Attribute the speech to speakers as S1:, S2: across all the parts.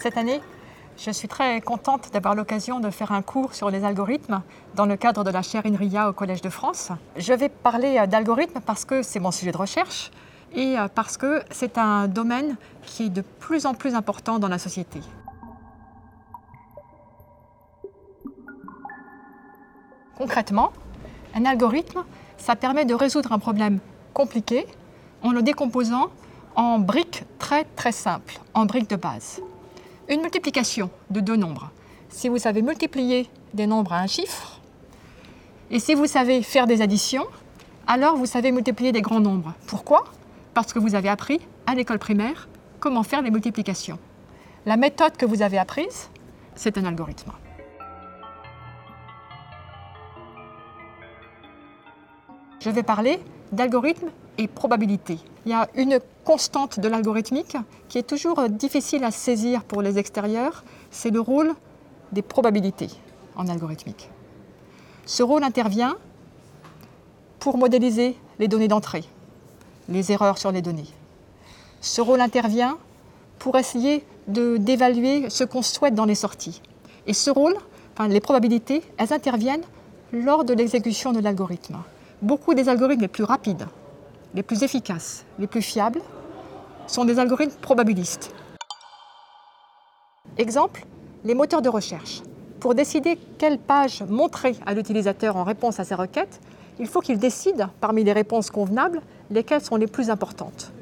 S1: Cette année, je suis très contente d'avoir l'occasion de faire un cours sur les algorithmes dans le cadre de la chaire INRIA au Collège de France. Je vais parler euh, d'algorithmes parce que c'est mon sujet de recherche et euh, parce que c'est un domaine qui est de plus en plus important dans la société. Concrètement, un algorithme, ça permet de résoudre un problème compliqué en le décomposant en briques très très simples, en briques de base. Une multiplication de deux nombres. Si vous savez multiplier des nombres à un chiffre, et si vous savez faire des additions, alors vous savez multiplier des grands nombres. Pourquoi? Parce que vous avez appris à l'école primaire comment faire les multiplications. La méthode que vous avez apprise, c'est un algorithme. Je vais parler d'algorithme et probabilité. Il y a une constante de l'algorithmique qui est toujours difficile à saisir pour les extérieurs, c'est le rôle des probabilités en algorithmique. Ce rôle intervient pour modéliser les données d'entrée, les erreurs sur les données. Ce rôle intervient pour essayer d'évaluer ce qu'on souhaite dans les sorties. Et ce rôle, enfin, les probabilités, elles interviennent lors de l'exécution de l'algorithme beaucoup des algorithmes les plus rapides, les plus efficaces, les plus fiables sont des algorithmes probabilistes. Exemple, les moteurs de recherche. Pour décider quelle page montrer à l'utilisateur en réponse à ses requêtes, il faut qu'il décide, parmi les réponses convenables, lesquelles sont les plus importantes.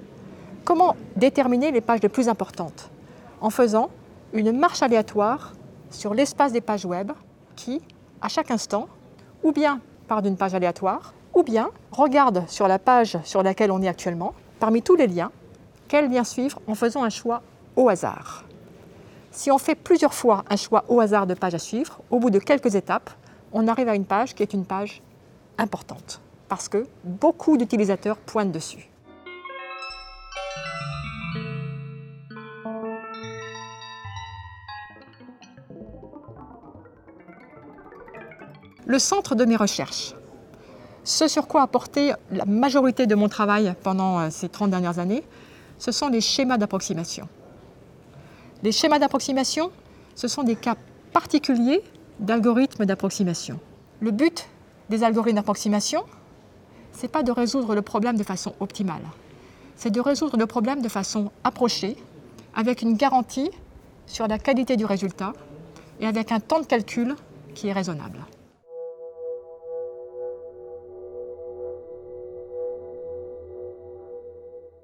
S1: Comment déterminer les pages les plus importantes? En faisant une marche aléatoire sur l'espace des pages web qui, à chaque instant, ou bien part d'une page aléatoire, ou bien regarde sur la page sur laquelle on est actuellement, parmi tous les liens, quel lien suivre en faisant un choix au hasard. Si on fait plusieurs fois un choix au hasard de page à suivre, au bout de quelques étapes, on arrive à une page qui est une page importante, parce que beaucoup d'utilisateurs pointent dessus. Le centre de mes recherches, ce sur quoi a porté la majorité de mon travail pendant euh, ces 30 dernières années, ce sont les schémas d'approximation. Les schémas d'approximation, ce sont des cas particuliers d'algorithmes d'approximation. Le but des algorithmes d'approximation, ce n'est pas de résoudre le problème de façon optimale, c'est de résoudre le problème de façon approchée, avec une garantie sur la qualité du résultat et avec un temps de calcul qui est raisonnable.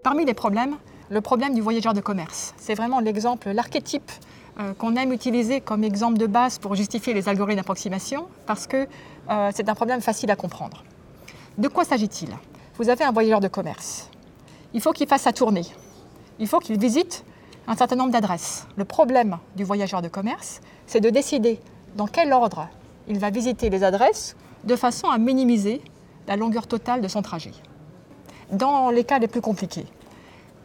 S1: Parmi les problèmes, le problème du voyageur de commerce. C'est vraiment l'exemple, l'archétype euh, qu'on aime utiliser comme exemple de base pour justifier les algorithmes d'approximation parce que euh, c'est un problème facile à comprendre. De quoi s'agit-il? Vous avez un voyageur de commerce. Il faut qu'il fasse sa tournée. Il faut qu'il visite un certain nombre d'adresses. Le problème du voyageur de commerce, c'est de décider dans quel ordre il va visiter les adresses de façon à minimiser la longueur totale de son trajet dans les cas les plus compliqués.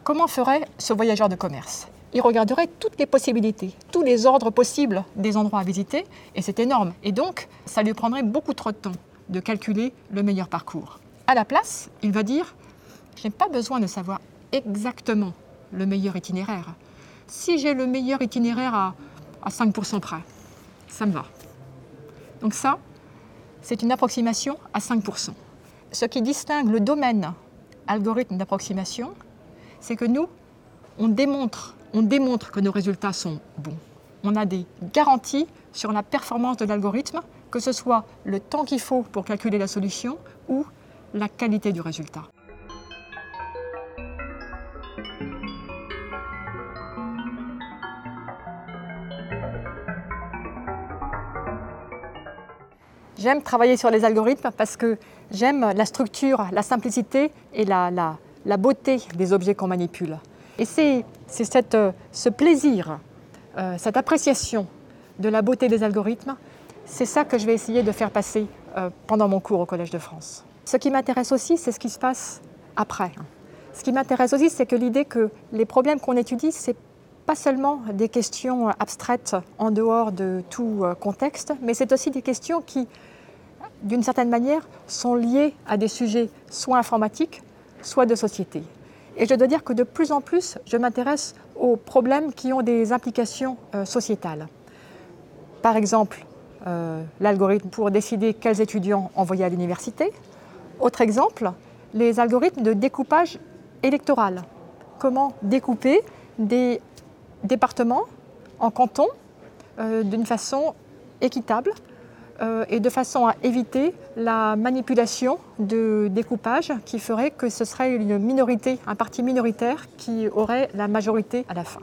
S1: Comment ferait ce voyageur de commerce? Il regarderait toutes les possibilités, tous les ordres possibles des endroits à visiter, et c'est énorme. Et donc, ça lui prendrait beaucoup trop de temps de calculer le meilleur parcours. À la place, il va dire, je n'ai pas besoin de savoir exactement le meilleur itinéraire. Si j'ai le meilleur itinéraire à, à 5% près, ça me va. Donc ça, c'est une approximation à 5%. Ce qui distingue le domaine algorithme d'approximation, c'est que nous, on démontre, on démontre que nos résultats sont bons. On a des garanties sur la performance de l'algorithme, que ce soit le temps qu'il faut pour calculer la solution ou la qualité du résultat. J'aime travailler sur les algorithmes parce que j'aime la structure, la simplicité et la, beauté des objets qu'on manipule. Et c'est euh, ce plaisir, euh, cette appréciation de la beauté des algorithmes, c'est ça que je vais essayer de faire passer euh, pendant mon cours au Collège de France. Ce qui m'intéresse aussi, c'est ce qui se passe après. Ce qui m'intéresse aussi, c'est que l'idée que les problèmes qu'on étudie, c'est pas seulement des questions abstraites en dehors de tout contexte, mais c'est aussi des questions qui d'une certaine manière, sont liés à des sujets soit informatiques, soit de société. Et je dois dire que de plus en plus, je m'intéresse aux problèmes qui ont des implications euh, sociétales. Par exemple, euh, l'algorithme pour décider quels étudiants envoyer à l'université. Autre exemple, les algorithmes de découpage électoral. Comment découper des départements en cantons euh, d'une façon équitable euh, et de façon à éviter la manipulation de découpage qui ferait que ce serait une minorité, un parti minoritaire qui aurait la majorité à la fin.